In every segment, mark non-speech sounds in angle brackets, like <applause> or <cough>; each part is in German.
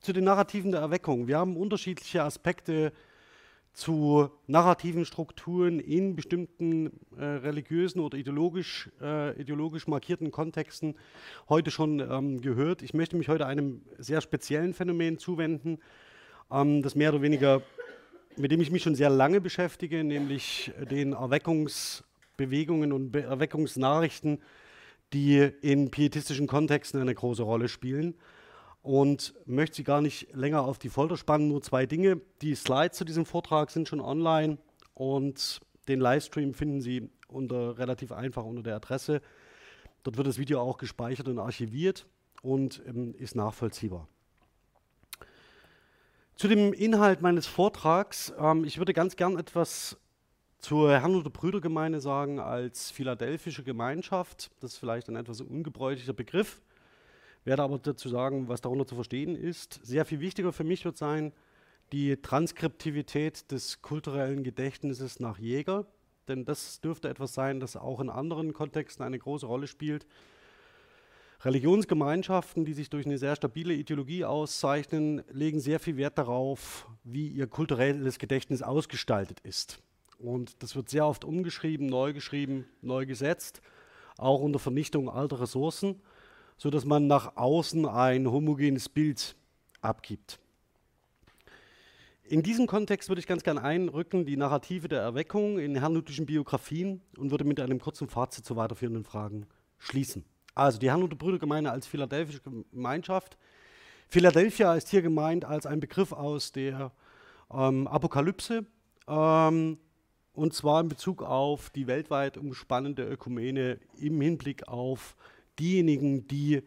zu den Narrativen der Erweckung. Wir haben unterschiedliche Aspekte zu narrativen Strukturen in bestimmten äh, religiösen oder ideologisch, äh, ideologisch markierten Kontexten heute schon ähm, gehört. Ich möchte mich heute einem sehr speziellen Phänomen zuwenden, ähm, das mehr oder weniger, mit dem ich mich schon sehr lange beschäftige, nämlich den Erweckungsbewegungen und Be Erweckungsnachrichten, die in pietistischen Kontexten eine große Rolle spielen und möchte Sie gar nicht länger auf die Folter spannen. Nur zwei Dinge. Die Slides zu diesem Vortrag sind schon online und den Livestream finden Sie unter, relativ einfach unter der Adresse. Dort wird das Video auch gespeichert und archiviert und ähm, ist nachvollziehbar. Zu dem Inhalt meines Vortrags. Ähm, ich würde ganz gern etwas zur Herrnhuter Brüdergemeinde sagen als philadelphische Gemeinschaft. Das ist vielleicht ein etwas ungebräuchlicher Begriff werde aber dazu sagen, was darunter zu verstehen ist. Sehr viel wichtiger für mich wird sein, die Transkriptivität des kulturellen Gedächtnisses nach Jäger, denn das dürfte etwas sein, das auch in anderen Kontexten eine große Rolle spielt. Religionsgemeinschaften, die sich durch eine sehr stabile Ideologie auszeichnen, legen sehr viel Wert darauf, wie ihr kulturelles Gedächtnis ausgestaltet ist. Und das wird sehr oft umgeschrieben, neu geschrieben, neu gesetzt, auch unter Vernichtung alter Ressourcen sodass man nach außen ein homogenes Bild abgibt. In diesem Kontext würde ich ganz gerne einrücken die Narrative der Erweckung in herrnhutischen Biografien und würde mit einem kurzen Fazit zu weiterführenden Fragen schließen. Also die Herrnhuter Brüdergemeinde als philadelphische Gemeinschaft. Philadelphia ist hier gemeint als ein Begriff aus der ähm, Apokalypse ähm, und zwar in Bezug auf die weltweit umspannende Ökumene im Hinblick auf diejenigen, die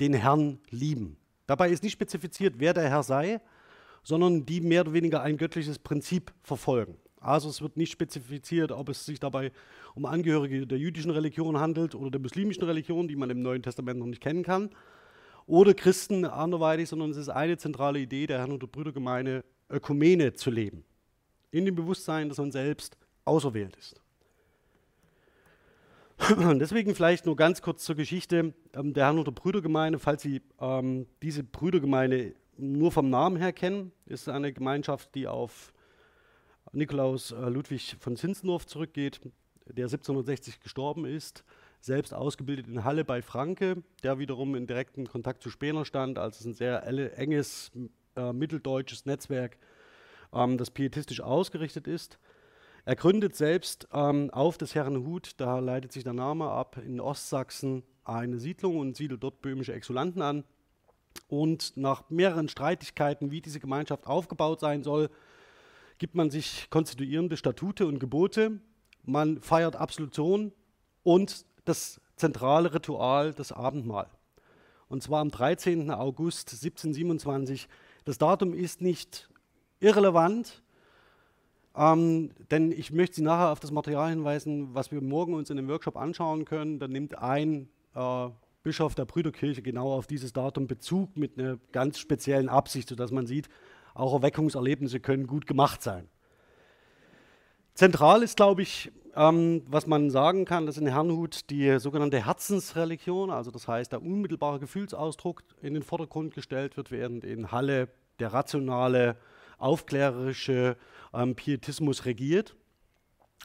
den Herrn lieben. Dabei ist nicht spezifiziert, wer der Herr sei, sondern die mehr oder weniger ein göttliches Prinzip verfolgen. Also es wird nicht spezifiziert, ob es sich dabei um Angehörige der jüdischen Religion handelt oder der muslimischen Religion, die man im Neuen Testament noch nicht kennen kann, oder Christen anderweitig, sondern es ist eine zentrale Idee der Herrn- und Brüdergemeinde, Ökumene zu leben. In dem Bewusstsein, dass man selbst auserwählt ist. Deswegen vielleicht nur ganz kurz zur Geschichte ähm, der Herrnhuter Brüdergemeinde. Falls Sie ähm, diese Brüdergemeinde nur vom Namen her kennen, ist eine Gemeinschaft, die auf Nikolaus äh, Ludwig von Zinzendorf zurückgeht, der 1760 gestorben ist, selbst ausgebildet in Halle bei Franke, der wiederum in direktem Kontakt zu Spener stand, also ein sehr enges äh, mitteldeutsches Netzwerk, ähm, das pietistisch ausgerichtet ist. Er gründet selbst ähm, auf des Herrenhut, da leitet sich der Name ab, in Ostsachsen eine Siedlung und siedelt dort böhmische Exulanten an. Und nach mehreren Streitigkeiten, wie diese Gemeinschaft aufgebaut sein soll, gibt man sich konstituierende Statute und Gebote. Man feiert Absolution und das zentrale Ritual, das Abendmahl. Und zwar am 13. August 1727. Das Datum ist nicht irrelevant, ähm, denn ich möchte Sie nachher auf das Material hinweisen, was wir morgen uns in dem Workshop anschauen können. Da nimmt ein äh, Bischof der Brüderkirche genau auf dieses Datum Bezug mit einer ganz speziellen Absicht, sodass man sieht, auch Erweckungserlebnisse können gut gemacht sein. Zentral ist, glaube ich, ähm, was man sagen kann, dass in Herrnhut die sogenannte Herzensreligion, also das heißt der unmittelbare Gefühlsausdruck, in den Vordergrund gestellt wird, während in Halle der rationale, aufklärerische ähm, Pietismus regiert.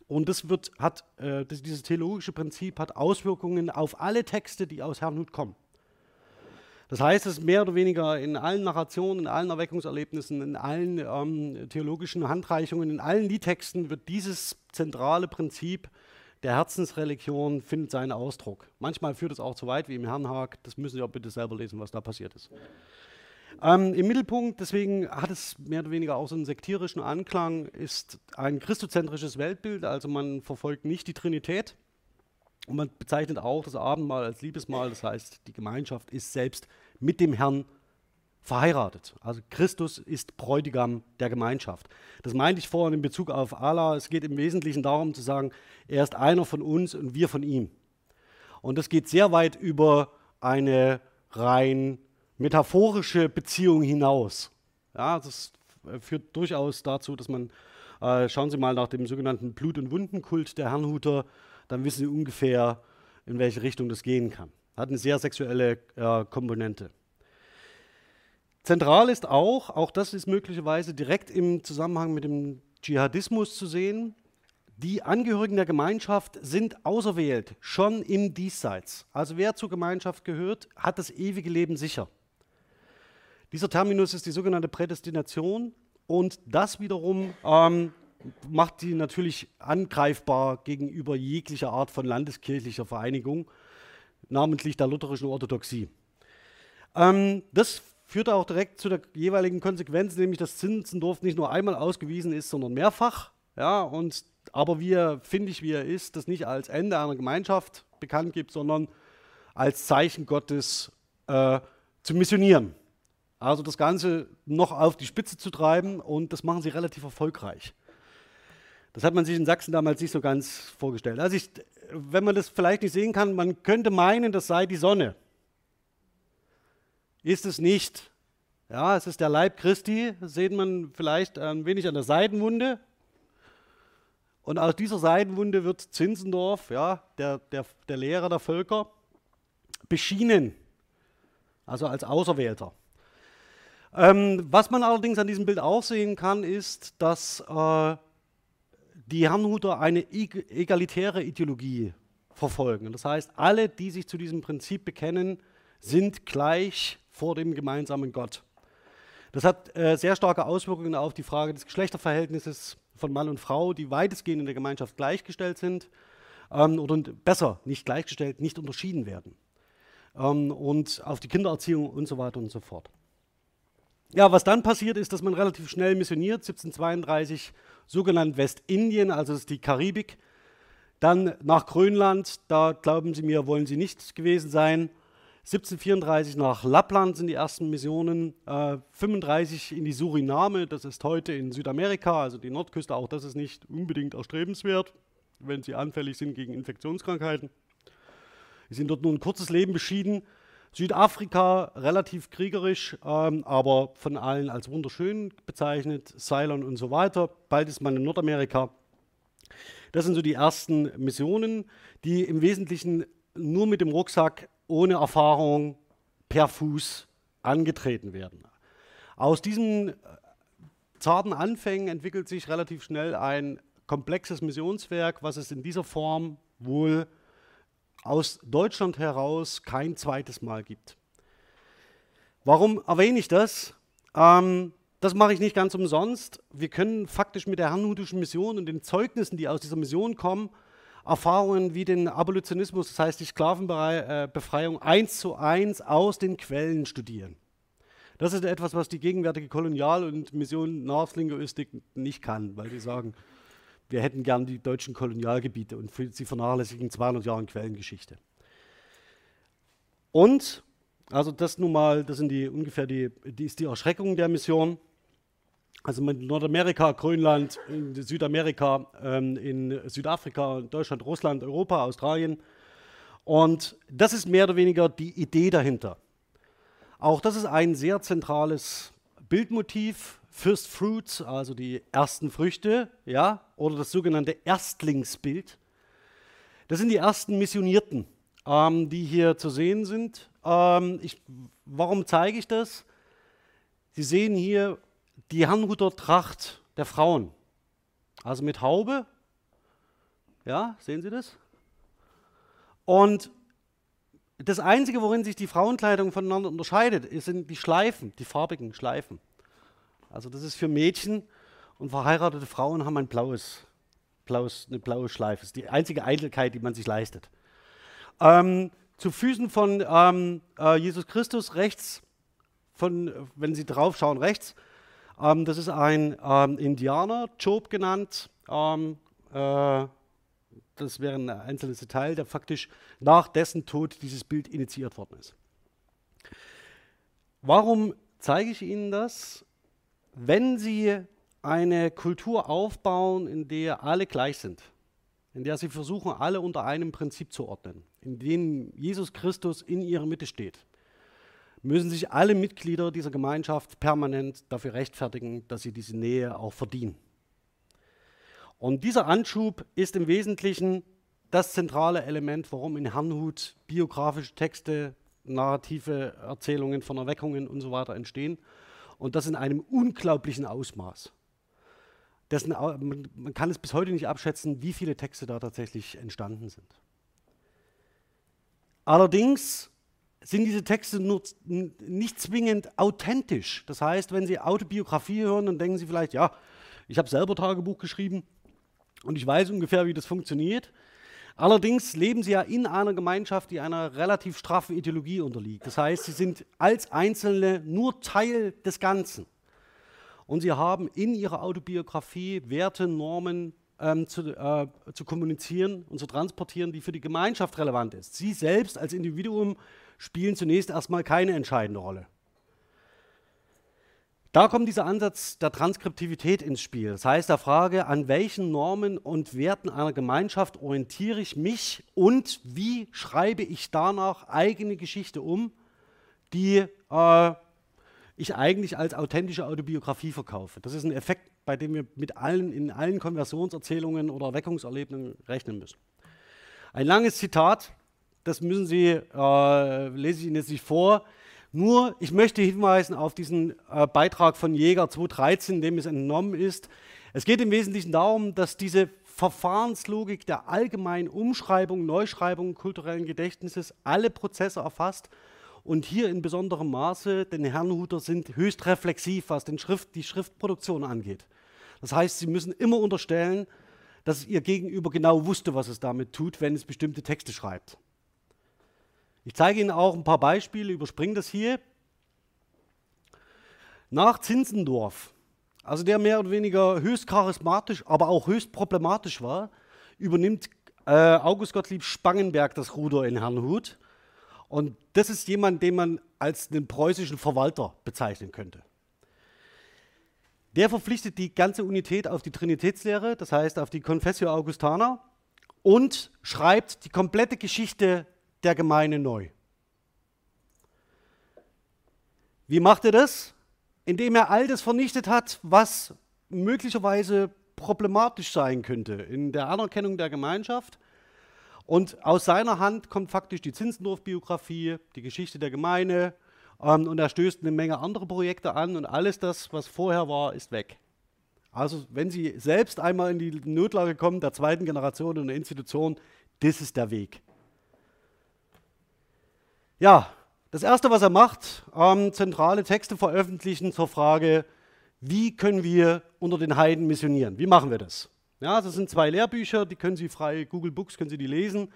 Und das wird, hat, äh, das, dieses theologische Prinzip hat Auswirkungen auf alle Texte, die aus Herrnhut kommen. Das heißt, es ist mehr oder weniger in allen Narrationen, in allen Erweckungserlebnissen, in allen ähm, theologischen Handreichungen, in allen Liedtexten wird dieses zentrale Prinzip der Herzensreligion findet seinen Ausdruck. Manchmal führt es auch zu weit, wie im Herrnhag. Das müssen Sie auch bitte selber lesen, was da passiert ist. Ähm, Im Mittelpunkt, deswegen hat es mehr oder weniger auch so einen sektierischen Anklang, ist ein christozentrisches Weltbild. Also man verfolgt nicht die Trinität und man bezeichnet auch das Abendmahl als Liebesmahl. Das heißt, die Gemeinschaft ist selbst mit dem Herrn verheiratet. Also Christus ist Bräutigam der Gemeinschaft. Das meinte ich vorhin in Bezug auf Allah. Es geht im Wesentlichen darum zu sagen, er ist einer von uns und wir von ihm. Und das geht sehr weit über eine rein metaphorische Beziehung hinaus. Ja, das führt durchaus dazu, dass man, äh, schauen Sie mal nach dem sogenannten Blut- und Wundenkult der Herrnhuter, dann wissen Sie ungefähr, in welche Richtung das gehen kann. Hat eine sehr sexuelle äh, Komponente. Zentral ist auch, auch das ist möglicherweise direkt im Zusammenhang mit dem Dschihadismus zu sehen, die Angehörigen der Gemeinschaft sind auserwählt, schon im Diesseits. Also wer zur Gemeinschaft gehört, hat das ewige Leben sicher. Dieser Terminus ist die sogenannte Prädestination und das wiederum ähm, macht sie natürlich angreifbar gegenüber jeglicher Art von landeskirchlicher Vereinigung, namentlich der lutherischen Orthodoxie. Ähm, das führt auch direkt zu der jeweiligen Konsequenz, nämlich dass Zinzendorf nicht nur einmal ausgewiesen ist, sondern mehrfach. Ja, und aber wie er, finde ich, wie er ist, das nicht als Ende einer Gemeinschaft bekannt gibt, sondern als Zeichen Gottes äh, zu missionieren. Also das Ganze noch auf die Spitze zu treiben und das machen sie relativ erfolgreich. Das hat man sich in Sachsen damals nicht so ganz vorgestellt. Also ich, wenn man das vielleicht nicht sehen kann, man könnte meinen, das sei die Sonne. Ist es nicht. Ja, es ist der Leib Christi, das sieht man vielleicht ein wenig an der Seitenwunde. Und aus dieser Seitenwunde wird Zinsendorf, ja, der, der, der Lehrer der Völker, beschienen, also als Auserwählter. Ähm, was man allerdings an diesem Bild auch sehen kann, ist, dass äh, die Herrnhuter eine egalitäre Ideologie verfolgen. Das heißt, alle, die sich zu diesem Prinzip bekennen, sind gleich vor dem gemeinsamen Gott. Das hat äh, sehr starke Auswirkungen auf die Frage des Geschlechterverhältnisses von Mann und Frau, die weitestgehend in der Gemeinschaft gleichgestellt sind ähm, oder besser nicht gleichgestellt, nicht unterschieden werden. Ähm, und auf die Kindererziehung und so weiter und so fort. Ja, was dann passiert ist, dass man relativ schnell missioniert, 1732 sogenannt Westindien, also das ist die Karibik. Dann nach Grönland, da glauben Sie mir, wollen Sie nicht gewesen sein. 1734 nach Lappland sind die ersten Missionen, äh, 35 in die Suriname, das ist heute in Südamerika, also die Nordküste, auch das ist nicht unbedingt erstrebenswert, wenn sie anfällig sind gegen Infektionskrankheiten. Sie sind dort nur ein kurzes Leben beschieden. Südafrika relativ kriegerisch, ähm, aber von allen als wunderschön bezeichnet, Ceylon und so weiter. Bald ist man in Nordamerika. Das sind so die ersten Missionen, die im Wesentlichen nur mit dem Rucksack ohne Erfahrung per Fuß angetreten werden. Aus diesen äh, zarten Anfängen entwickelt sich relativ schnell ein komplexes Missionswerk, was es in dieser Form wohl aus Deutschland heraus kein zweites Mal gibt. Warum erwähne ich das? Ähm, das mache ich nicht ganz umsonst. Wir können faktisch mit der Herrnhutischen Mission und den Zeugnissen, die aus dieser Mission kommen, Erfahrungen wie den Abolitionismus, das heißt die Sklavenbefreiung, eins zu eins aus den Quellen studieren. Das ist etwas, was die gegenwärtige Kolonial- und Mission Nachlinguistik nicht kann, weil sie sagen, wir hätten gern die deutschen Kolonialgebiete und sie vernachlässigen 200 Jahre Quellengeschichte. Und, also das nun mal, das sind die ungefähr die, die ist die Erschreckung der Mission. Also mit Nordamerika, Grönland, Südamerika, ähm, in Südafrika, Deutschland, Russland, Europa, Australien. Und das ist mehr oder weniger die Idee dahinter. Auch das ist ein sehr zentrales Bildmotiv. First Fruits, also die ersten Früchte, ja, oder das sogenannte Erstlingsbild. Das sind die ersten Missionierten, ähm, die hier zu sehen sind. Ähm, ich, warum zeige ich das? Sie sehen hier die Herrnhuter Tracht der Frauen. Also mit Haube. Ja, sehen Sie das? Und das Einzige, worin sich die Frauenkleidung voneinander unterscheidet, sind die Schleifen, die farbigen Schleifen. Also das ist für Mädchen und verheiratete Frauen haben ein blaues, blaues, eine blaue Schleife. Das ist die einzige Eitelkeit, die man sich leistet. Ähm, zu Füßen von ähm, äh, Jesus Christus rechts, von, wenn Sie drauf schauen, rechts, ähm, das ist ein ähm, Indianer, Job genannt. Ähm, äh, das wäre ein einzelnes Detail, der faktisch nach dessen Tod dieses Bild initiiert worden ist. Warum zeige ich Ihnen das? Wenn Sie eine Kultur aufbauen, in der alle gleich sind, in der Sie versuchen, alle unter einem Prinzip zu ordnen, in dem Jesus Christus in Ihrer Mitte steht, müssen sich alle Mitglieder dieser Gemeinschaft permanent dafür rechtfertigen, dass sie diese Nähe auch verdienen. Und dieser Anschub ist im Wesentlichen das zentrale Element, warum in Herrnhut biografische Texte narrative Erzählungen von Erweckungen und so weiter entstehen. Und das in einem unglaublichen Ausmaß. Dessen, man, kann es bis heute nicht abschätzen, wie viele Texte da tatsächlich entstanden sind. Allerdings sind diese Texte nur nicht zwingend authentisch. Das heißt, wenn Sie Autobiografie hören, dann denken Sie vielleicht, ja, ich habe selber Tagebuch geschrieben und ich weiß ungefähr, wie das funktioniert. Allerdings leben sie ja in einer Gemeinschaft, die einer relativ straffen Ideologie unterliegt. Das heißt, sie sind als Einzelne nur Teil des Ganzen. Und sie haben in ihrer Autobiografie Werte, Normen ähm, zu, äh, zu kommunizieren und zu transportieren, die für die Gemeinschaft relevant ist. Sie selbst als Individuum spielen zunächst erstmal keine entscheidende Rolle. Da kommt dieser Ansatz der Transkriptivität ins Spiel. Das heißt, der Frage, an welchen Normen und Werten einer Gemeinschaft orientiere ich mich und wie schreibe ich danach eigene Geschichte um, die äh, ich eigentlich als authentische Autobiografie verkaufe. Das ist ein Effekt, bei dem wir mit allen, in allen Konversionserzählungen oder Erweckungserlebnissen rechnen müssen. Ein langes Zitat, das müssen Sie, äh, lese ich Ihnen jetzt nicht vor, nur, ich möchte hinweisen auf diesen äh, Beitrag von Jäger 2013, dem es entnommen ist. Es geht im Wesentlichen darum, dass diese Verfahrenslogik der allgemeinen Umschreibung, Neuschreibung kulturellen Gedächtnisses alle Prozesse erfasst und hier in besonderem Maße, denn Herrnhuter sind höchst reflexiv, was den Schrift, die Schriftproduktion angeht. Das heißt, sie müssen immer unterstellen, dass ihr Gegenüber genau wusste, was es damit tut, wenn es bestimmte Texte schreibt. Ich zeige Ihnen auch ein paar Beispiele, überspringe das hier. Nach Zinzendorf, also der mehr oder weniger höchst charismatisch, aber auch höchst problematisch war, übernimmt äh, August Gottlieb Spangenberg das Ruder in Herrnhut. Und das ist jemand, den man als einen preußischen Verwalter bezeichnen könnte. Der verpflichtet die ganze Unität auf die Trinitätslehre, das heißt auf die Confessio Augustana, und schreibt die komplette Geschichte der Gemeinde neu. Wie macht er das? Indem er all das vernichtet hat, was möglicherweise problematisch sein könnte in der Anerkennung der Gemeinschaft. Und aus seiner Hand kommt faktisch die Zinzendorf-Biografie, die Geschichte der Gemeinde ähm, und er stößt eine Menge andere Projekte an und alles das, was vorher war, ist weg. Also wenn Sie selbst einmal in die Notlage kommen, der zweiten Generation in der Institution, das ist der Weg. Ja, das Erste, was er macht, ähm, zentrale Texte veröffentlichen zur Frage, wie können wir unter den Heiden missionieren? Wie machen wir das? Ja, das sind zwei Lehrbücher, die können Sie frei, Google Books können Sie die lesen.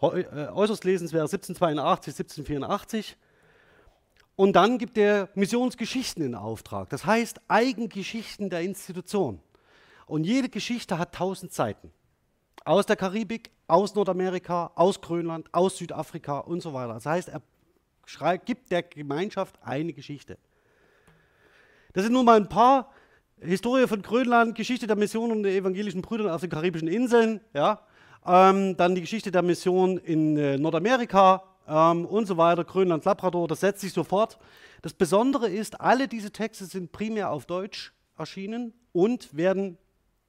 Äh, äußerst lesenswert 1782, 1784. Und dann gibt er Missionsgeschichten in Auftrag, das heißt Eigengeschichten der Institution. Und jede Geschichte hat tausend Seiten. Aus der Karibik, aus Nordamerika, aus Grönland, aus Südafrika und so weiter. Das heißt, er schreibt, gibt der Gemeinschaft eine Geschichte. Das sind nur mal ein paar. Historie von Grönland, Geschichte der Mission und der evangelischen Brüder auf den karibischen Inseln, ja. Ähm, dann die Geschichte der Mission in äh, Nordamerika ähm, und so weiter, Grönland, Labrador, das setzt sich sofort. Das Besondere ist, alle diese Texte sind primär auf Deutsch erschienen und werden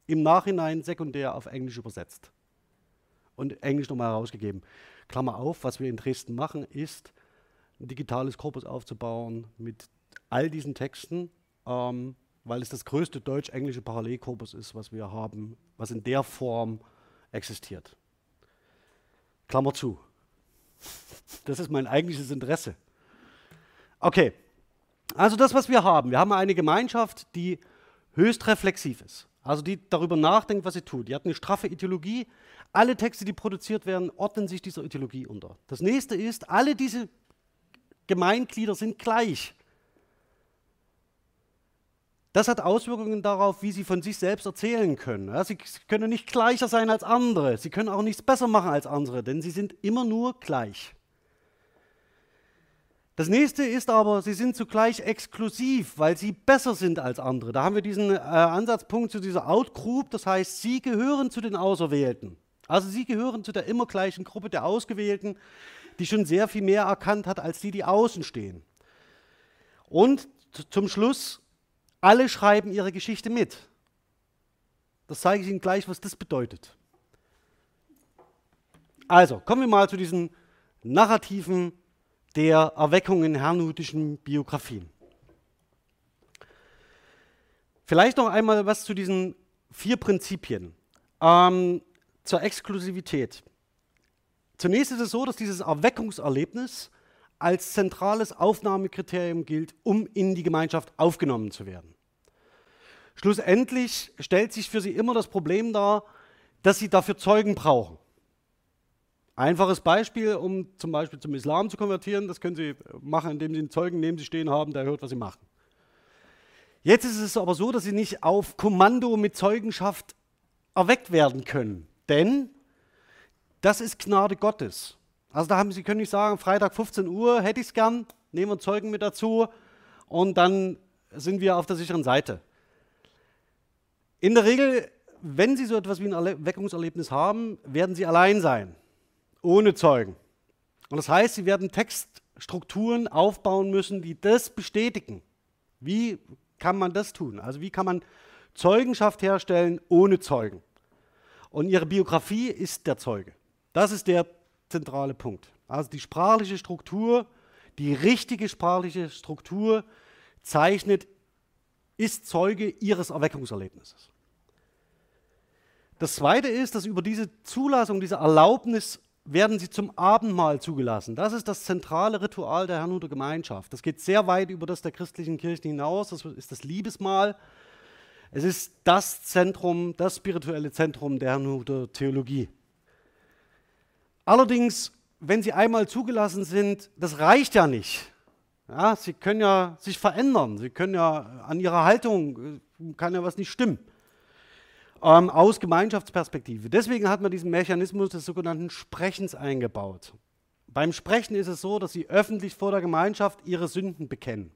im Nachhinein sekundär auf Englisch übersetzt und Englisch nochmal herausgegeben. Klammer auf, was wir in Dresden machen, ist ein digitales Korpus aufzubauen mit all diesen Texten, ähm, weil es das größte deutsch-englische Parallelkorpus ist, was wir haben, was in der Form existiert. Klammer zu. Das ist mein eigentliches Interesse. Okay, also das, was wir haben. Wir haben eine Gemeinschaft, die höchst reflexiv ist. Also die darüber nachdenkt, was sie tut. Die hat eine straffe Ideologie. Alle Texte, die produziert werden, ordnen sich dieser Ideologie unter. Das nächste ist, alle diese Gemeinglieder sind gleich. Das hat Auswirkungen darauf, wie sie von sich selbst erzählen können. Ja, sie können nicht gleicher sein als andere. Sie können auch nichts besser machen als andere, denn sie sind immer nur gleich. Das nächste ist aber, sie sind zugleich exklusiv, weil sie besser sind als andere. Da haben wir diesen äh, Ansatzpunkt zu dieser Outgroup, das heißt, sie gehören zu den Auserwählten. Also sie gehören zu der immer gleichen Gruppe der Ausgewählten, die schon sehr viel mehr erkannt hat als die, die außen stehen. Und zum Schluss, alle schreiben ihre Geschichte mit. Das zeige ich Ihnen gleich, was das bedeutet. Also, kommen wir mal zu diesen narrativen der Erweckung in herrnhutischen Biografien. Vielleicht noch einmal was zu diesen vier Prinzipien. Ähm, zur Exklusivität. Zunächst ist es so, dass dieses Erweckungserlebnis als zentrales Aufnahmekriterium gilt, um in die Gemeinschaft aufgenommen zu werden. Schlussendlich stellt sich für sie immer das Problem dar, dass sie dafür Zeugen brauchen. Einfaches Beispiel, um zum Beispiel zum Islam zu konvertieren, das können Sie machen, indem Sie einen Zeugen neben sich stehen haben, der hört, was Sie machen. Jetzt ist es aber so, dass Sie nicht auf Kommando mit Zeugenschaft erweckt werden können, denn das ist Gnade Gottes. Also da haben Sie können nicht sagen, Freitag 15 Uhr hätte ich es gern, nehmen wir Zeugen mit dazu und dann sind wir auf der sicheren Seite. In der Regel, wenn Sie so etwas wie ein Erweckungserlebnis haben, werden Sie allein sein ohne Zeugen. Und das heißt, sie werden Textstrukturen aufbauen müssen, die das bestätigen. Wie kann man das tun? Also wie kann man Zeugenschaft herstellen ohne Zeugen? Und ihre Biografie ist der Zeuge. Das ist der zentrale Punkt. Also die sprachliche Struktur, die richtige sprachliche Struktur zeichnet, ist Zeuge ihres Erweckungserlebnisses. Das Zweite ist, dass über diese Zulassung, diese Erlaubnis werden sie zum Abendmahl zugelassen. Das ist das zentrale Ritual der Herrnhuter Gemeinschaft. Das geht sehr weit über das der christlichen Kirchen hinaus. Das ist das Liebesmahl. Es ist das Zentrum, das spirituelle Zentrum der Herrnhuter Theologie. Allerdings, wenn sie einmal zugelassen sind, das reicht ja nicht. Ja, sie können ja sich verändern. Sie können ja an ihrer Haltung, äh, kann ja was nicht stimmen ähm, aus Gemeinschaftsperspektive. Deswegen hat man diesen Mechanismus des sogenannten Sprechens eingebaut. Beim Sprechen ist es so, dass sie öffentlich vor der Gemeinschaft ihre Sünden bekennen.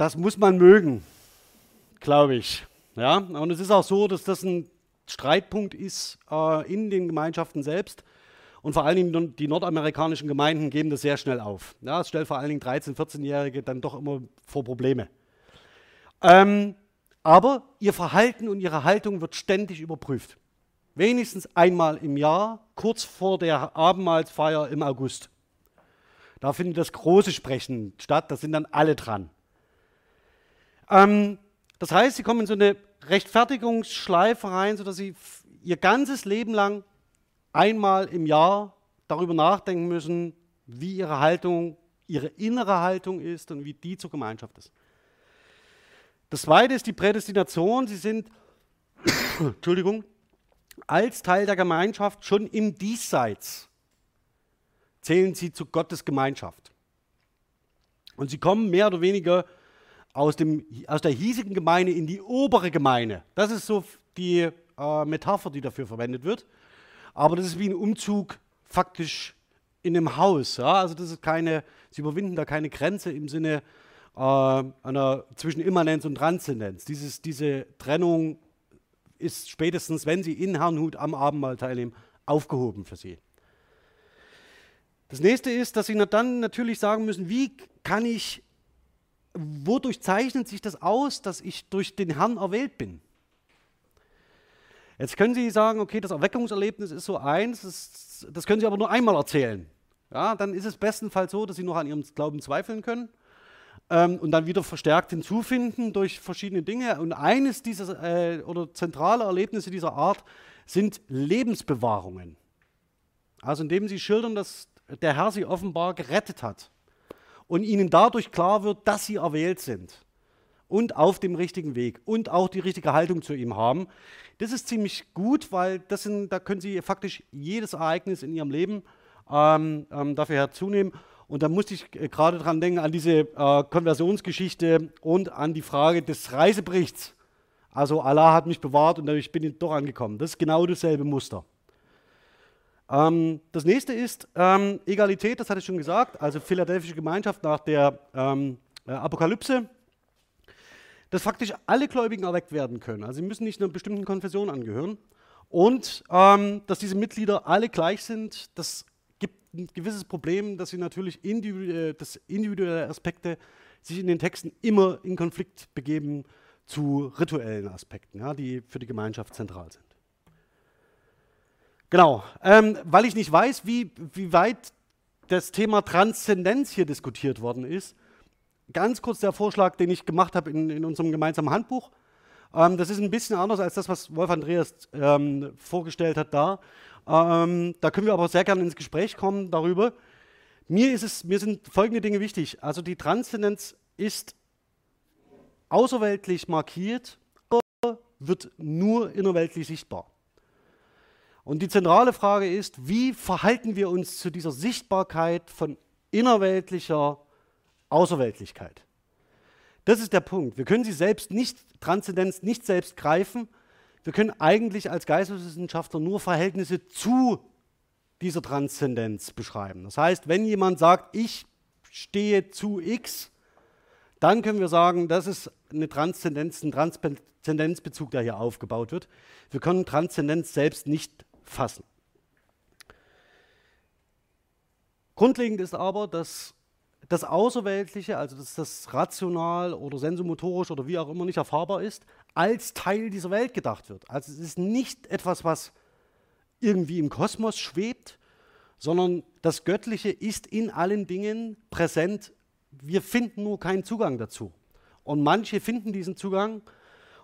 Das muss man mögen, glaube ich. Ja? Und es ist auch so, dass das ein Streitpunkt ist äh, in den Gemeinschaften selbst. Und vor allen Dingen die nordamerikanischen Gemeinden geben das sehr schnell auf. Ja, es stellt vor allen Dingen 13-, 14-Jährige dann doch immer vor Probleme. Ähm, aber ihr Verhalten und ihre Haltung wird ständig überprüft. Wenigstens einmal im Jahr, kurz vor der Abendmahlsfeier im August. Da findet das große Sprechen statt, da sind dann alle dran. Ähm, das heißt, sie kommen in so eine Rechtfertigungsschleife rein, sodass sie ihr ganzes Leben lang einmal im Jahr darüber nachdenken müssen, wie ihre Haltung, ihre innere Haltung ist und wie die zur Gemeinschaft ist. Das zweite ist die Prädestination. Sie sind, <coughs> Entschuldigung, als Teil der Gemeinschaft schon im Diesseits zählen sie zu Gottes Gemeinschaft. Und sie kommen mehr oder weniger aus, dem, aus der hiesigen Gemeinde in die obere Gemeinde. Das ist so die äh, Metapher, die dafür verwendet wird. Aber das ist wie ein Umzug faktisch in einem Haus. Ja? Also das ist keine, sie überwinden da keine Grenze im Sinne, äh, einer, zwischen Immanenz und Transzendenz. Dieses, diese Trennung ist spätestens, wenn Sie in Herrnhut am Abendmahl teilnehmen, aufgehoben für Sie. Das nächste ist, dass Sie dann natürlich sagen müssen, wie kann ich, wodurch zeichnet sich das aus, dass ich durch den Herrn erwählt bin? Jetzt können Sie sagen, okay, das Erweckungserlebnis ist so eins, das, das können Sie aber nur einmal erzählen. Ja, dann ist es bestenfalls so, dass Sie noch an Ihrem Glauben zweifeln können ähm, und dann wieder verstärkt hinzufinden durch verschiedene Dinge. Und eines dieser äh, oder zentrale Erlebnisse dieser Art sind Lebensbewahrungen. Also indem sie schildern, dass der Herr sie offenbar gerettet hat und ihnen dadurch klar wird, dass sie erwählt sind und auf dem richtigen Weg und auch die richtige Haltung zu ihm haben. Das ist ziemlich gut, weil das sind, da können sie faktisch jedes Ereignis in ihrem Leben ähm, ähm, dafür herzunehmen. Und da musste ich äh, gerade dran denken, an diese äh, Konversionsgeschichte und an die Frage des Reiseberichts. Also Allah hat mich bewahrt und ich bin doch angekommen. Das ist genau dasselbe Muster. Ähm, das nächste ist ähm, Egalität, das hatte ich schon gesagt, also Philadelphische Gemeinschaft nach der ähm, äh, Apokalypse, dass faktisch alle Gläubigen erweckt werden können. Also sie müssen nicht einer bestimmten Konfession angehören. Und ähm, dass diese Mitglieder alle gleich sind, das ein gewisses Problem, dass sie natürlich individuelle, dass individuelle Aspekte sich in den Texten immer in Konflikt begeben zu rituellen Aspekten, ja, die für die Gemeinschaft zentral sind. Genau, ähm, weil ich nicht weiß, wie, wie weit das Thema Transzendenz hier diskutiert worden ist. Ganz kurz der Vorschlag, den ich gemacht habe in, in unserem gemeinsamen Handbuch. Ähm, das ist ein bisschen anders als das, was Wolf Andreas ähm, vorgestellt hat da. Ähm, da können wir aber sehr gerne ins Gespräch kommen darüber. Mir, ist es, mir sind folgende Dinge wichtig. Also die Transzendenz ist außerweltlich markiert, wird nur innerweltlich sichtbar. Und die zentrale Frage ist, wie verhalten wir uns zu dieser Sichtbarkeit von innerweltlicher Außerweltlichkeit? Das ist der Punkt. Wir können sie selbst nicht, Transzendenz nicht selbst greifen. Wir können eigentlich als Geisteswissenschaftler nur Verhältnisse zu dieser Transzendenz beschreiben. Das heißt, wenn jemand sagt, ich stehe zu X, dann können wir sagen, das ist eine Transzendenz, ein Transzendenzbezug, der hier aufgebaut wird. Wir können Transzendenz selbst nicht fassen. Grundlegend ist aber, dass das Außerweltliche, also dass das rational oder sensomotorisch oder wie auch immer nicht erfahrbar ist, als Teil dieser Welt gedacht wird. Also es ist nicht etwas, was irgendwie im Kosmos schwebt, sondern das Göttliche ist in allen Dingen präsent. Wir finden nur keinen Zugang dazu. Und manche finden diesen Zugang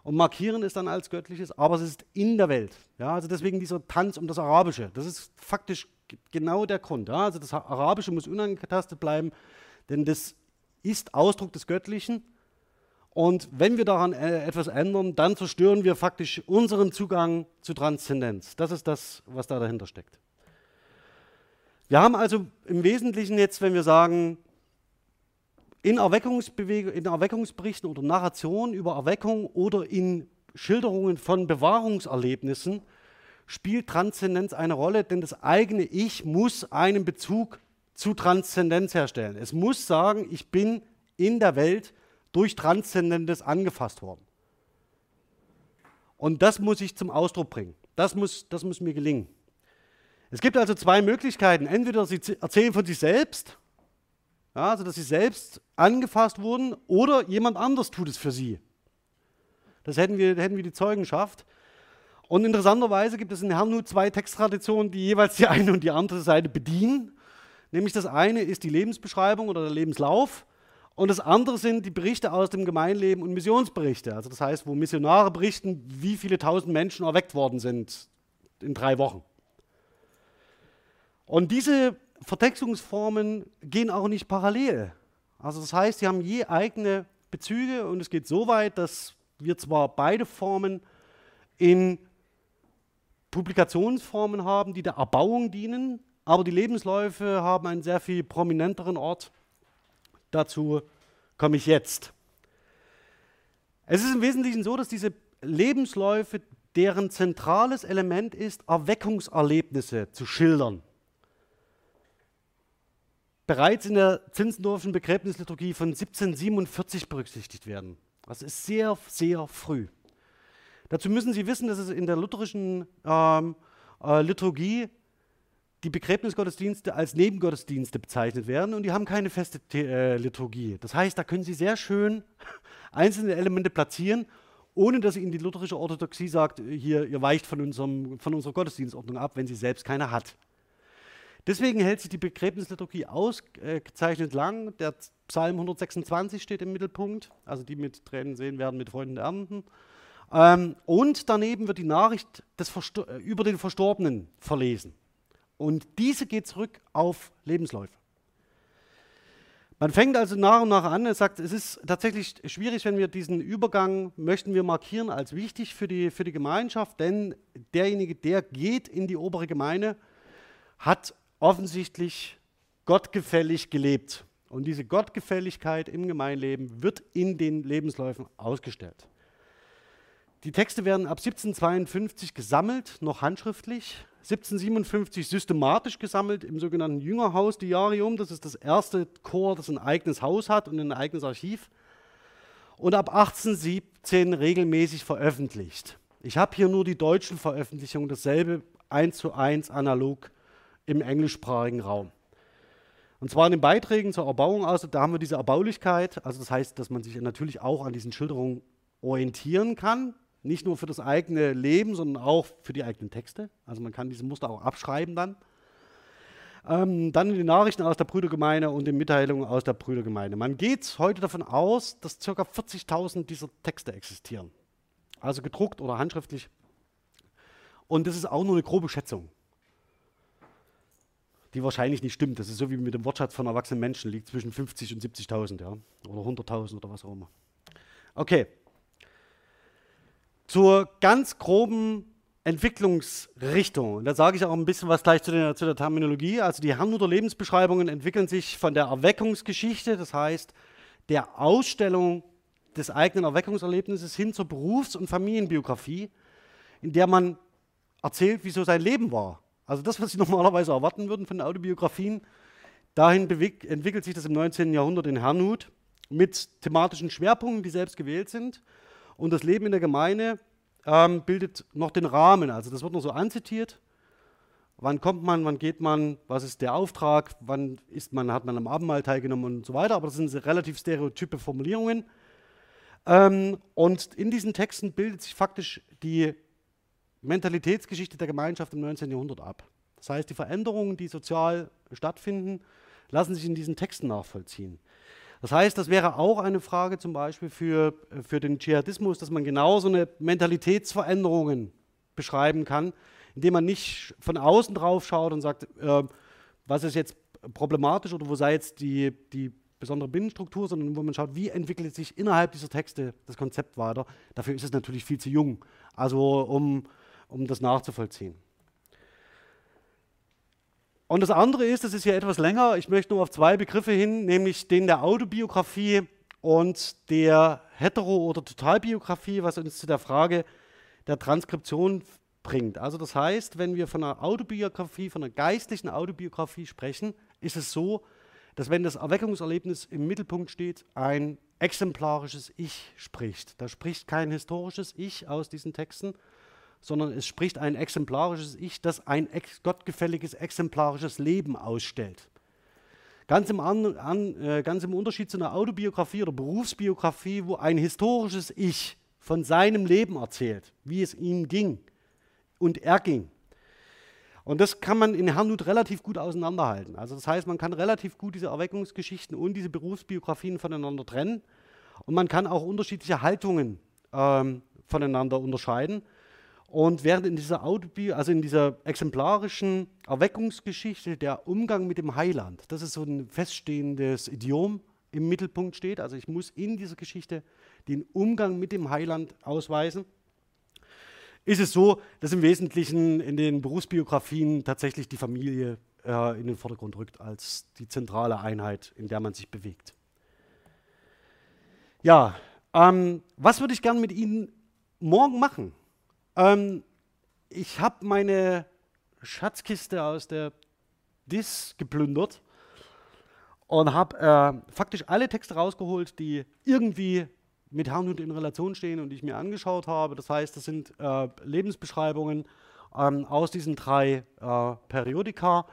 und markieren es dann als Göttliches, aber es ist in der Welt. Ja, also deswegen dieser Tanz um das Arabische. Das ist faktisch genau der Grund. Ja, also das Arabische muss unangetastet bleiben. Denn das ist Ausdruck des Göttlichen. Und wenn wir daran äh, etwas ändern, dann zerstören wir faktisch unseren Zugang zu Transzendenz. Das ist das, was da dahinter steckt. Wir haben also im Wesentlichen jetzt, wenn wir sagen, in, in Erweckungsberichten oder Narrationen über Erweckung oder in Schilderungen von Bewahrungserlebnissen spielt Transzendenz eine Rolle, denn das eigene Ich muss einen Bezug zu Transzendenz herstellen. Es muss sagen, ich bin in der Welt durch Transzendentes angefasst worden. Und das muss ich zum Ausdruck bringen. Das muss, das muss mir gelingen. Es gibt also zwei Möglichkeiten. Entweder sie erzählen von sich selbst, ja, also dass sie selbst angefasst wurden, oder jemand anders tut es für sie. Das hätten wir, hätten wir die Zeugenschaft. Und interessanterweise gibt es in Herrnhut zwei Texttraditionen, die jeweils die eine und die andere Seite bedienen. Nämlich das eine ist die Lebensbeschreibung oder der Lebenslauf und das andere sind die Berichte aus dem Gemeinleben und Missionsberichte. Also das heißt, wo Missionare berichten, wie viele tausend Menschen erweckt worden sind in drei Wochen. Und diese Vertextungsformen gehen auch nicht parallel. Also das heißt, sie haben je eigene Bezüge und es geht so weit, dass wir zwar beide Formen in Publikationsformen haben, die der Erbauung dienen, aber die Lebensläufe haben einen sehr viel prominenteren Ort. Dazu komme ich jetzt. Es ist im Wesentlichen so, dass diese Lebensläufe, deren zentrales Element ist, Erweckungserlebnisse zu schildern, bereits in der Zinzendorfschen Begräbnisliturgie von 1747 berücksichtigt werden. Das ist sehr, sehr früh. Dazu müssen Sie wissen, dass es in der lutherischen ähm, äh, Liturgie die Begräbnisgottesdienste als Nebengottesdienste bezeichnet werden und die haben keine feste äh, Liturgie. Das heißt, da können Sie sehr schön <laughs> einzelne Elemente platzieren, ohne dass Ihnen die lutherische Orthodoxie sagt, hier, ihr weicht von, unserem, von unserer Gottesdienstordnung ab, wenn sie selbst keine hat. Deswegen hält sich die Begräbnisliturgie ausgezeichnet lang. Der Psalm 126 steht im Mittelpunkt, also die mit Tränen sehen werden, mit Freunden ernten. Ähm, und daneben wird die Nachricht über den Verstorbenen verlesen. Und diese geht zurück auf Lebensläufe. Man fängt also nach und nach an, es sagt, es ist tatsächlich schwierig, wenn wir diesen Übergang möchten wir markieren als wichtig für die, für die Gemeinschaft, denn derjenige, der geht in die obere Gemeinde, hat offensichtlich gottgefällig gelebt. Und diese Gottgefälligkeit im Gemeinleben wird in den Lebensläufen ausgestellt. Die Texte werden ab 1752 gesammelt, noch handschriftlich. 1757 systematisch gesammelt im sogenannten Jüngerhaus-Diarium. Das ist das erste Chor, das ein eigenes Haus hat und ein eigenes Archiv. Und ab 1817 regelmäßig veröffentlicht. Ich habe hier nur die deutschen Veröffentlichungen, dasselbe eins zu eins analog im englischsprachigen Raum. Und zwar in den Beiträgen zur Erbauung, also da haben wir diese Erbaulichkeit, also das heißt, dass man sich natürlich auch an diesen Schilderungen orientieren kann, nicht nur für das eigene Leben, sondern auch für die eigenen Texte. Also man kann diese Muster auch abschreiben dann. Ähm, dann die Nachrichten aus der Brüdergemeinde und die Mitteilungen aus der Brüdergemeinde. Man geht heute davon aus, dass ca. 40.000 dieser Texte existieren. Also gedruckt oder handschriftlich. Und das ist auch nur eine grobe Schätzung, die wahrscheinlich nicht stimmt. Das ist so wie mit dem Wortschatz von erwachsenen Menschen, liegt zwischen 50 und 70.000 ja? oder 100.000 oder was auch immer. Okay. Zur ganz groben Entwicklungsrichtung. Und da sage ich auch ein bisschen was gleich zu der, zu der Terminologie. Also die Herrnhuter Lebensbeschreibungen entwickeln sich von der Erweckungsgeschichte, das heißt der Ausstellung des eigenen Erweckungserlebnisses hin zur Berufs- und Familienbiografie, in der man erzählt, wie so sein Leben war. Also das, was Sie <laughs> normalerweise erwarten würden von Autobiografien, dahin entwickelt sich das im 19. Jahrhundert in Herrnhut mit thematischen Schwerpunkten, die selbst gewählt sind. Und das Leben in der Gemeinde ähm, bildet noch den Rahmen. Also das wird noch so anzitiert. Wann kommt man, wann geht man, was ist der Auftrag, wann ist man, hat man am Abendmahl teilgenommen und so weiter. Aber das sind relativ stereotype Formulierungen. Ähm, und in diesen Texten bildet sich faktisch die Mentalitätsgeschichte der Gemeinschaft im 19. Jahrhundert ab. Das heißt, die Veränderungen, die sozial stattfinden, lassen sich in diesen Texten nachvollziehen. Das heißt, das wäre auch eine Frage zum Beispiel für, für den Dschihadismus, dass man genau so eine Mentalitätsveränderungen beschreiben kann, indem man nicht von außen drauf schaut und sagt, äh, was ist jetzt problematisch oder wo sei jetzt die, die besondere Binnenstruktur, sondern wo man schaut, wie entwickelt sich innerhalb dieser Texte das Konzept weiter. Dafür ist es natürlich viel zu jung, also um, um das nachzuvollziehen. Und das andere ist, das ist ja etwas länger, ich möchte nur auf zwei Begriffe hin, nämlich den der Autobiografie und der Hetero- oder Totalbiografie, was uns zu der Frage der Transkription bringt. Also das heißt, wenn wir von einer Autobiografie, von einer geistlichen Autobiografie sprechen, ist es so, dass wenn das Erweckungserlebnis im Mittelpunkt steht, ein exemplarisches Ich spricht. Da spricht kein historisches Ich aus diesen Texten, sondern es spricht ein exemplarisches Ich, das ein ex gottgefälliges exemplarisches Leben ausstellt. Ganz im, an, an, äh, ganz im Unterschied zu einer Autobiografie oder Berufsbiografie, wo ein historisches Ich von seinem Leben erzählt, wie es ihm ging und er ging. Und das kann man in Herrnhut relativ gut auseinanderhalten. Also das heißt, man kann relativ gut diese Erweckungsgeschichten und diese Berufsbiografien voneinander trennen. Und man kann auch unterschiedliche Haltungen ähm, voneinander unterscheiden. Und während in dieser Autobi also in dieser exemplarischen Erweckungsgeschichte der Umgang mit dem Heiland, das ist so ein feststehendes Idiom, im Mittelpunkt steht. Also ich muss in dieser Geschichte den Umgang mit dem Heiland ausweisen. Ist es so, dass im Wesentlichen in den Berufsbiografien tatsächlich die Familie äh, in den Vordergrund rückt als die zentrale Einheit, in der man sich bewegt. Ja, ähm, was würde ich gern mit Ihnen morgen machen? Ähm, ich habe meine Schatzkiste aus der DIS geplündert und habe äh, faktisch alle Texte rausgeholt, die irgendwie mit Herrnhut in Relation stehen und die ich mir angeschaut habe. Das heißt, das sind äh, Lebensbeschreibungen ähm, aus diesen drei äh, Periodika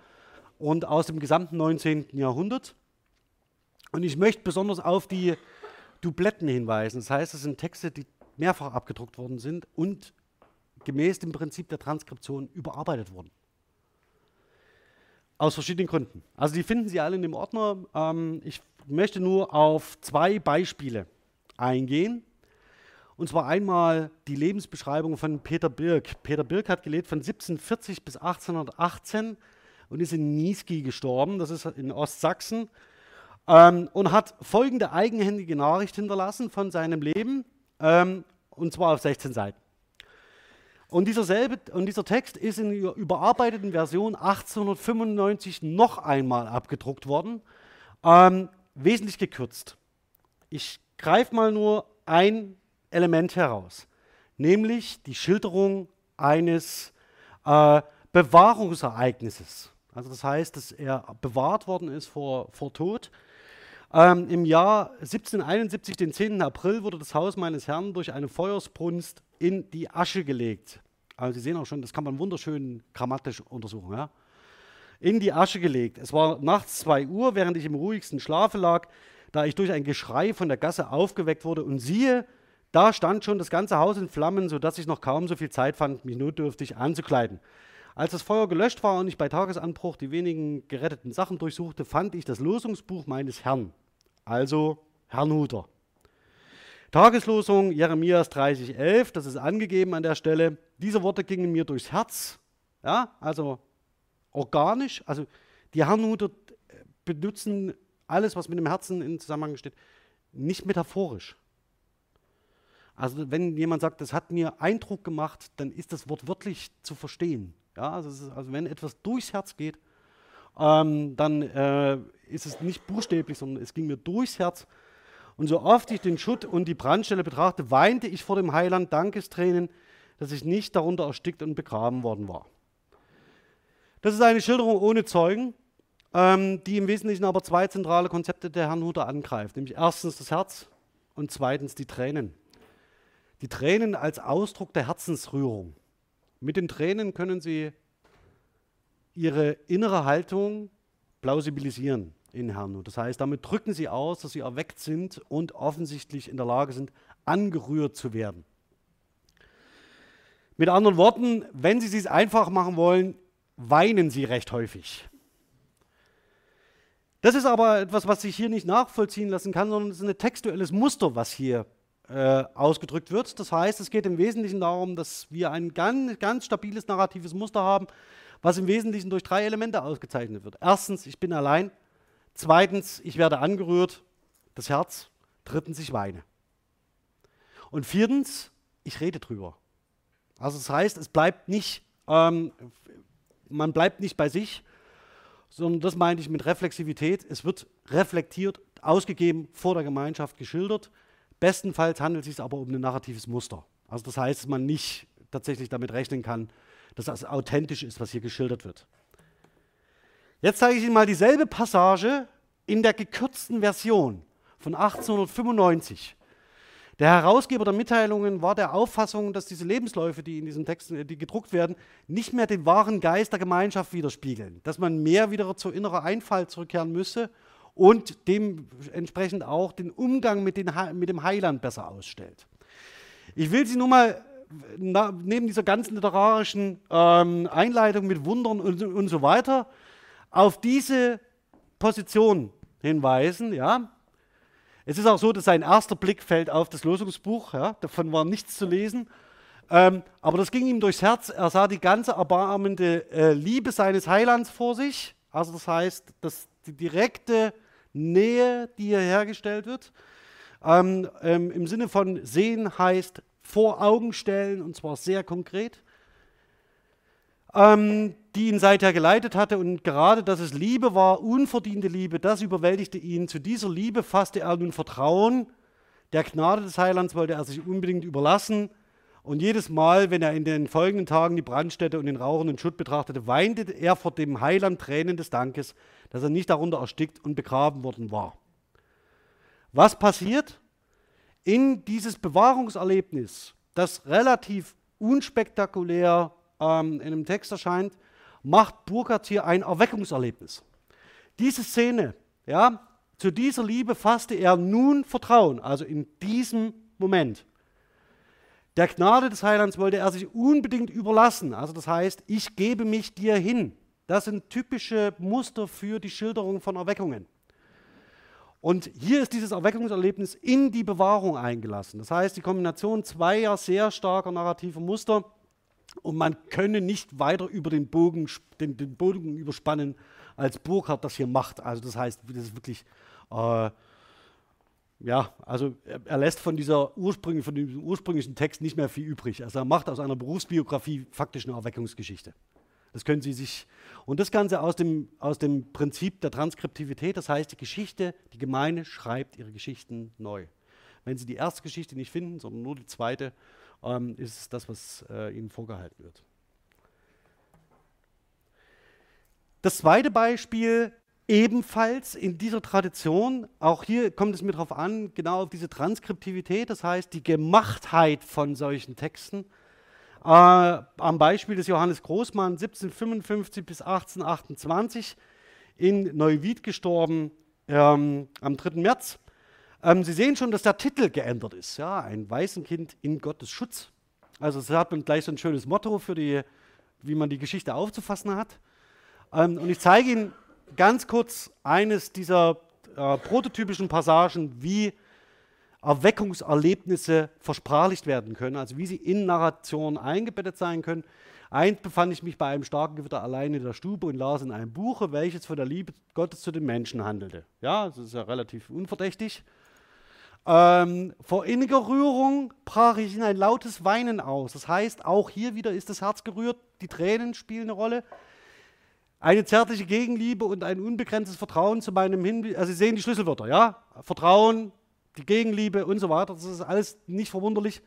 und aus dem gesamten 19. Jahrhundert. Und ich möchte besonders auf die Dubletten hinweisen. Das heißt, das sind Texte, die mehrfach abgedruckt worden sind und gemäß dem Prinzip der Transkription überarbeitet wurden. Aus verschiedenen Gründen. Also die finden Sie alle in dem Ordner. Ähm, ich möchte nur auf zwei Beispiele eingehen. Und zwar einmal die Lebensbeschreibung von Peter Birk. Peter Birk hat gelebt von 1740 bis 1818 und ist in Niesky gestorben, das ist in Ostsachsen, ähm, und hat folgende eigenhändige Nachricht hinterlassen von seinem Leben, ähm, und zwar auf 16 Seiten. Und dieser, selbe, und dieser Text ist in der überarbeiteten Version 1895 noch einmal abgedruckt worden, ähm, wesentlich gekürzt. Ich greife mal nur ein Element heraus, nämlich die Schilderung eines äh, Bewahrungsereignisses. Also das heißt, dass er bewahrt worden ist vor, vor Tod. Ähm, Im Jahr 1771, den 10. April, wurde das Haus meines Herrn durch eine Feuersbrunst in die Asche gelegt. Also Sie sehen auch schon, das kann man wunderschön grammatisch untersuchen. Ja? In die Asche gelegt. Es war nachts 2 Uhr, während ich im ruhigsten Schlafe lag, da ich durch ein Geschrei von der Gasse aufgeweckt wurde und siehe, Da stand schon das ganze Haus in Flammen, sodass ich noch kaum so viel Zeit fand, mich notdürftig anzukleiden. Als das Feuer gelöscht war und ich bei Tagesanbruch die wenigen geretteten Sachen durchsuchte, fand ich das Losungsbuch meines Herrn, also Herrnhuter. Tageslosung Jeremias 30,11, das ist angegeben an der Stelle. Diese Worte gingen mir durchs Herz, ja, also organisch. Also die Herrnhuter benutzen alles, was mit dem Herzen in Zusammenhang steht, nicht metaphorisch. Also wenn jemand sagt, das hat mir Eindruck gemacht, dann ist das Wort wirklich zu verstehen. Ja, also, ist, also wenn etwas durchs Herz geht, ähm, dann äh, ist es nicht buchstäblich, sondern es ging mir durchs Herz. Und so oft ich den Schutt und die Brandstelle betrachte, weinte ich vor dem Heiland Dankestränen, dass ich nicht darunter erstickt und begraben worden war. Das ist eine Schilderung ohne Zeugen, ähm, die im Wesentlichen aber zwei zentrale Konzepte der Herrnhuter angreift, nämlich erstens das Herz und zweitens die Tränen. Die Tränen als Ausdruck der Herzensrührung. Mit den Tränen können Sie Ihre innere Haltung plausibilisieren in Herrn. Das heißt, damit drücken Sie aus, dass Sie erweckt sind und offensichtlich in der Lage sind, angerührt zu werden. Mit anderen Worten, wenn Sie es einfach machen wollen, weinen Sie recht häufig. Das ist aber etwas, was sich hier nicht nachvollziehen lassen kann, sondern es ist ein textuelles Muster, was hier äh, ausgedrückt wird. Das heißt, es geht im Wesentlichen darum, dass wir ein ganz, ganz stabiles narratives Muster haben, was im Wesentlichen durch drei Elemente ausgezeichnet wird. Erstens, ich bin allein. Zweitens, ich werde angerührt, das Herz. Drittens, ich weine. Und viertens, ich rede drüber. Also das heißt, es bleibt nicht, ähm, man bleibt nicht bei sich, sondern das meine ich mit Reflexivität. Es wird reflektiert, ausgegeben, vor der Gemeinschaft geschildert. Bestenfalls handelt es sich aber um ein narratives Muster. Also das heißt, dass man nicht tatsächlich damit rechnen kann, dass das authentisch ist, was hier geschildert wird. Jetzt zeige ich Ihnen mal dieselbe Passage in der gekürzten Version von 1895. Der Herausgeber der Mitteilungen war der Auffassung, dass diese Lebensläufe, die in diesen Texten die gedruckt werden, nicht mehr den wahren Geist der Gemeinschaft widerspiegeln, dass man mehr wieder zur inneren Einfalt zurückkehren müsse und dementsprechend auch den Umgang mit, mit dem Heiland besser ausstellt. Ich will Sie nun mal na, neben dieser ganzen literarischen ähm, Einleitung mit Wundern und, und so weiter auf diese Position hinweisen. Ja. Es ist auch so, dass sein erster Blick fällt auf das Losungsbuch, ja, davon war nichts zu lesen. Ähm, aber das ging ihm durchs Herz. Er sah die ganze erbarmende äh, Liebe seines Heilands vor sich. Also das heißt, dass die direkte Nähe, die hier hergestellt wird. Ähm, ähm, Im Sinne von sehen heißt vor Augen stellen und zwar sehr konkret. Ähm, die ihn seither geleitet hatte und gerade, dass es Liebe war, unverdiente Liebe, das überwältigte ihn. Zu dieser Liebe fasste er nun Vertrauen. Der Gnade des Heilands wollte er sich unbedingt überlassen. Und jedes Mal, wenn er in den folgenden Tagen die Brandstätte und den rauchenden Schutt betrachtete, weinte er vor dem Heiland Tränen des Dankes, dass er nicht darunter erstickt und begraben worden war. Was passiert? In dieses Bewahrungserlebnis, das relativ unspektakulär ähm, in einem Text erscheint, macht Burkhardt hier ein Erweckungserlebnis. Diese Szene, ja, zu dieser Liebe fasste er nun Vertrauen, also in diesem Moment. Der Gnade des Heilands wollte er sich unbedingt überlassen. Also das heißt, ich gebe mich dir hin. Das sind typische Muster für die Schilderung von Erweckungen. Und hier ist dieses Erweckungserlebnis in die Bewahrung eingelassen. Das heißt, die Kombination zweier sehr starker narrativer Muster und man könne nicht weiter über den Bogen, den, den Bogen überspannen, als Burkhardt das hier macht. Also das heißt, das ist wirklich äh, ja, also er, er, lässt von, dieser ursprünglichen, von dem ursprünglichen Text nicht mehr viel übrig. Also er macht aus einer Berufsbiografie faktisch eine Erweckungsgeschichte. Das können Sie sich, und das Ganze aus dem, aus dem Prinzip der Transkriptivität, das heißt, die Geschichte, die Gemeinde schreibt ihre Geschichten neu. Wenn Sie die erste Geschichte nicht finden, sondern nur die zweite, ähm, ist das, was äh, Ihnen vorgehalten wird. Das zweite Beispiel Ebenfalls in dieser Tradition, auch hier kommt es mir darauf an, genau auf diese Transkriptivität, das heißt die Gemachtheit von solchen Texten. Äh, am Beispiel des Johannes Großmann 1755 bis 1828 in Neuwied gestorben ähm, am 3. März. Ähm, Sie sehen schon, dass der Titel geändert ist. Ja, ein Waisenkind in Gottes Schutz. Also es hat man gleich so ein schönes Motto für die, wie man die Geschichte aufzufassen hat. Ähm, und ich zeige Ihnen ganz kurz eines dieser äh, prototypischen Passagen, wie Erweckungserlebnisse versprachlicht werden können, also wie sie in Narration eingebettet sein können. Eins befand ich mich bei einem starken Gewitter allein in der Stube und las in einem Buche, welches von der Liebe Gottes zu den Menschen handelte. Ja, das ist ja relativ unverdächtig. Ähm, vor inniger Rührung brach ich in ein lautes Weinen aus. Das heißt, auch hier wieder ist das Herz gerührt, die Tränen spielen eine Rolle. Eine zärtliche Gegenliebe und ein unbegrenztes Vertrauen zu meinem Hinblick. Also Sie sehen die Schlüsselwörter, ja? Vertrauen, die Gegenliebe und so weiter. Das ist alles nicht verwunderlich.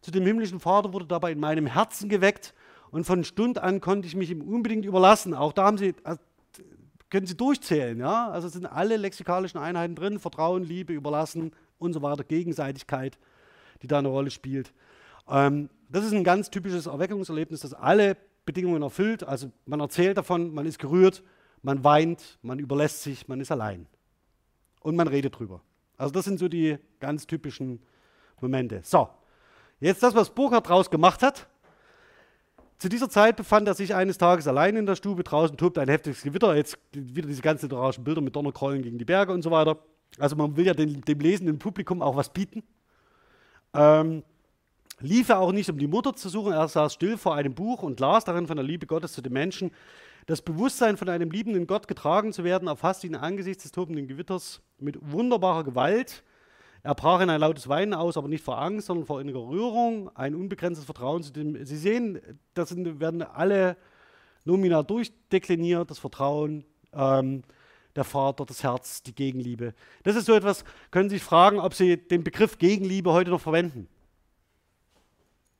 Zu dem himmlischen Vater wurde dabei in meinem Herzen geweckt und von Stund an konnte ich mich ihm unbedingt überlassen. Auch da haben Sie, also können Sie durchzählen, ja? Also sind alle lexikalischen Einheiten drin: Vertrauen, Liebe, Überlassen und so weiter, Gegenseitigkeit, die da eine Rolle spielt. Ähm, das ist ein ganz typisches Erweckungserlebnis, das alle Bedingungen erfüllt. Also man erzählt davon, man ist gerührt, man weint, man überlässt sich, man ist allein. Und man redet drüber. Also das sind so die ganz typischen Momente. So, jetzt das, was Burkhardt draus gemacht hat. Zu dieser Zeit befand er sich eines Tages allein in der Stube. Draußen tobte ein heftiges Gewitter. Jetzt wieder diese ganzen literarischen Bilder mit Donnerkrollen gegen die Berge und so weiter. Also man will ja dem, dem lesenden Publikum auch was bieten. Ähm, lief er auch nicht, um die Mutter zu suchen. Er saß still vor einem Buch und las darin von der Liebe Gottes zu den Menschen. Das Bewusstsein, von einem liebenden Gott getragen zu werden, erfasst ihn angesichts des tobenden Gewitters mit wunderbarer Gewalt. Er brach in ein lautes Weinen aus, aber nicht vor Angst, sondern vor innerer Rührung, ein unbegrenztes Vertrauen zu dem. Sie sehen, das sind, werden alle Nomina durchdekliniert, das Vertrauen, ähm, der Vater, das Herz, die Gegenliebe. Das ist so etwas, können Sie sich fragen, ob Sie den Begriff Gegenliebe heute noch verwenden.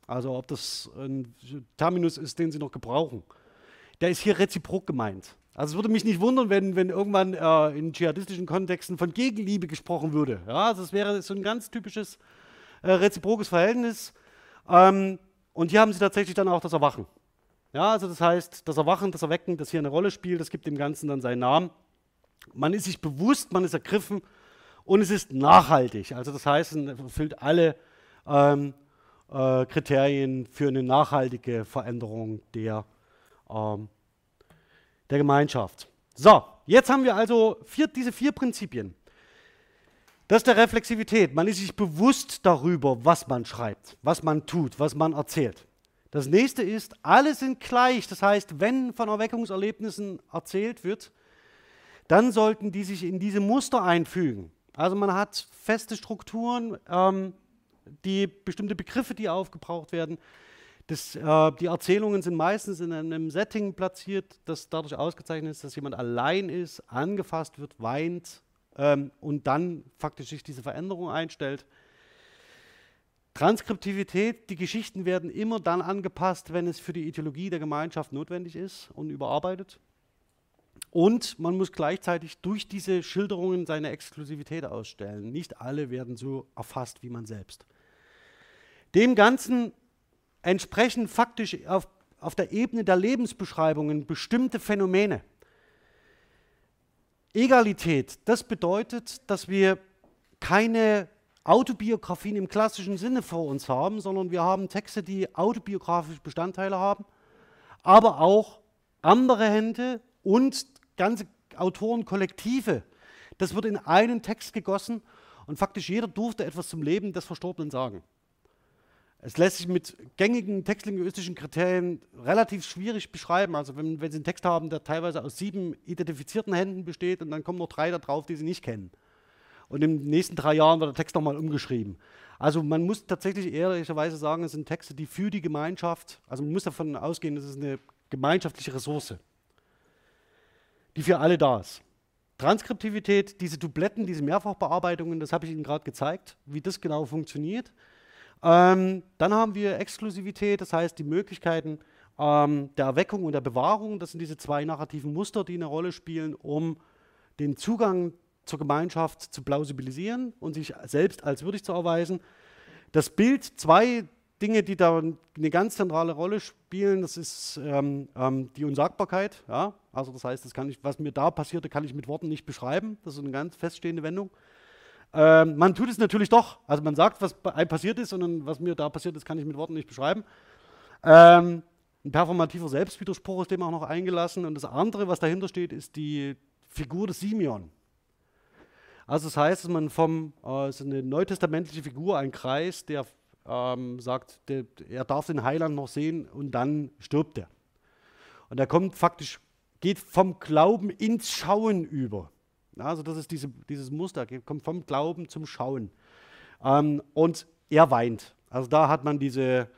Also ob das ein Terminus ist, den Sie noch gebrauchen. Der ist hier reziprok gemeint. Also es würde mich nicht wundern, wenn, wenn irgendwann äh, in dschihadistischen Kontexten von Gegenliebe gesprochen würde. Ja, also das wäre so ein ganz typisches äh, reziprokes Verhältnis. Ähm, und hier haben Sie tatsächlich dann auch das Erwachen. Ja, also das heißt, das Erwachen, das Erwecken, das hier eine Rolle spielt, das gibt dem Ganzen dann seinen Namen. Man ist sich bewusst, man ist ergriffen und es ist nachhaltig. Also das heißt, es erfüllt alle ähm, äh, Kriterien für eine nachhaltige Veränderung der, ähm, der Gemeinschaft. So, jetzt haben wir also vier, diese vier Prinzipien. Das ist der Reflexivität. Man ist sich bewusst darüber, was man schreibt, was man tut, was man erzählt. Das nächste ist, alle sind gleich. Das heißt, wenn von Erweckungserlebnissen erzählt wird, dann sollten die sich in diese Muster einfügen. Also man hat feste Strukturen, ähm, die bestimmte Begriffe, die aufgebraucht werden. Das, äh, die Erzählungen sind meistens in einem Setting platziert, das dadurch ausgezeichnet ist, dass jemand allein ist, angefasst wird, weint ähm, und dann faktisch sich diese Veränderung einstellt. Transkriptivität, die Geschichten werden immer dann angepasst, wenn es für die Ideologie der Gemeinschaft notwendig ist und überarbeitet. Und man muss gleichzeitig durch diese Schilderungen seine Exklusivität ausstellen. Nicht alle werden so erfasst wie man selbst. Dem Ganzen entsprechen faktisch auf, auf der Ebene der Lebensbeschreibungen bestimmte Phänomene. Egalität, das bedeutet, dass wir keine Autobiografien im klassischen Sinne vor uns haben, sondern wir haben Texte, die autobiografische Bestandteile haben, aber auch andere Hände und ganze Autorenkollektive. Das wird in einen Text gegossen und faktisch jeder durfte etwas zum Leben des Verstorbenen sagen. Es lässt sich mit gängigen textlinguistischen Kriterien relativ schwierig beschreiben. Also wenn, wenn Sie einen Text haben, der teilweise aus sieben identifizierten Händen besteht und dann kommen noch drei da drauf, die Sie nicht kennen. Und in den nächsten drei Jahren wird der Text nochmal umgeschrieben. Also man muss tatsächlich ehrlicherweise sagen, es sind Texte, die für die Gemeinschaft, also man muss davon ausgehen, es ist eine gemeinschaftliche Ressource die für alle da ist. Transkriptivität, diese Dubletten, diese Mehrfachbearbeitungen, das habe ich Ihnen gerade gezeigt, wie das genau funktioniert. Ähm, dann haben wir Exklusivität, das heißt die Möglichkeiten ähm, der Erweckung und der Bewahrung. Das sind diese zwei narrativen Muster, die eine Rolle spielen, um den Zugang zur Gemeinschaft zu plausibilisieren und sich selbst als würdig zu erweisen. Das Bild, zwei Dinge, die da eine ganz zentrale Rolle spielen, das ist ähm, ähm, die Unsagbarkeit. Ja? Also das heißt, das kann ich, was mir da passierte, kann ich mit Worten nicht beschreiben. Das ist eine ganz feststehende Wendung. Ähm, man tut es natürlich doch. Also man sagt, was einem passiert ist und was mir da passiert ist, kann ich mit Worten nicht beschreiben. Ähm, ein performativer Selbstwiderspruch ist dem auch noch eingelassen. Und das andere, was dahinter steht, ist die Figur des Simeon. Also das heißt, dass man vom, äh, ist eine neutestamentliche Figur, ein Kreis, der ähm, sagt, der, er darf den Heiland noch sehen und dann stirbt er. Und er kommt faktisch, geht vom Glauben ins Schauen über. Also das ist diese, dieses Muster, kommt vom Glauben zum Schauen. Ähm, und er weint. Also da hat man diese,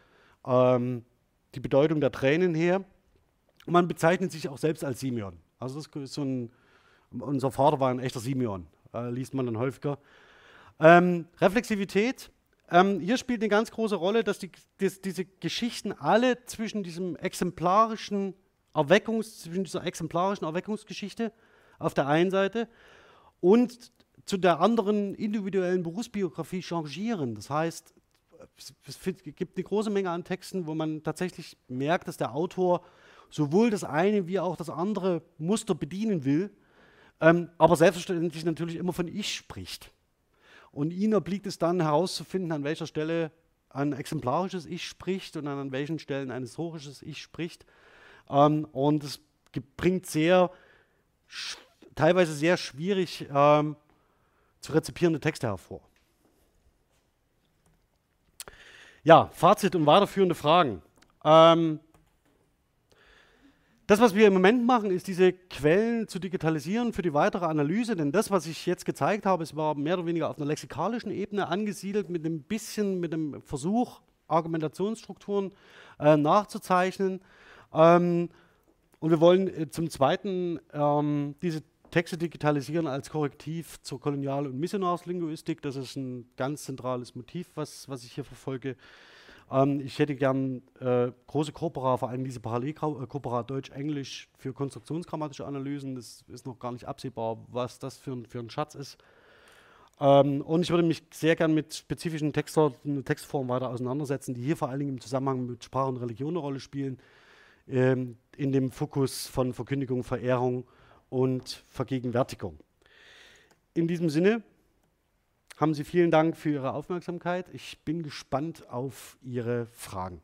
ähm, die Bedeutung der Tränen her. Und man bezeichnet sich auch selbst als Simeon. Also das ist so ein, unser Vater war ein echter Simeon, äh, liest man dann häufiger. Ähm, Reflexivität, ähm, hier spielt eine ganz große Rolle, dass, die, dass diese Geschichten alle zwischen diesem exemplarischen Erweckungs, zwischen dieser exemplarischen Erweckungsgeschichte auf der einen Seite und zu der anderen individuellen Berufsbiografie changieren. Das heißt, es gibt eine große Menge an Texten, wo man tatsächlich merkt, dass der Autor sowohl das eine wie auch das andere Muster bedienen will, ähm, aber selbstverständlich natürlich immer von Ich spricht. Und ihnen obliegt es dann herauszufinden, an welcher Stelle ein exemplarisches Ich spricht und an welchen Stellen ein historisches Ich spricht. Ähm, und es bringt sehr teilweise sehr schwierig ähm, zu rezipierende Texte hervor. Ja, Fazit und weiterführende Fragen. Ähm, das, was wir im Moment machen, ist diese Quellen zu digitalisieren für die weitere Analyse, denn das, was ich jetzt gezeigt habe, es war mehr oder weniger auf einer lexikalischen Ebene angesiedelt, mit einem bisschen, mit einem Versuch, Argumentationsstrukturen äh, nachzuzeichnen. Ähm, und wir wollen äh, zum Zweiten ähm, diese Texte digitalisieren als Korrektiv zur Kolonial- und Missionarslinguistik. Das ist ein ganz zentrales Motiv, was, was ich hier verfolge. Ähm, ich hätte gern äh, große Corpora, vor allem diese Parallelcorpora Deutsch-Englisch für konstruktionsgrammatische Analysen. Das ist noch gar nicht absehbar, was das für ein, für ein Schatz ist. Ähm, und ich würde mich sehr gern mit spezifischen Textsorten, Textformen weiter auseinandersetzen, die hier vor allen Dingen im Zusammenhang mit Sprache und Religion eine Rolle spielen, ähm, in dem Fokus von Verkündigung, Verehrung und Vergegenwärtigung. In diesem Sinne haben Sie vielen Dank für Ihre Aufmerksamkeit. Ich bin gespannt auf Ihre Fragen.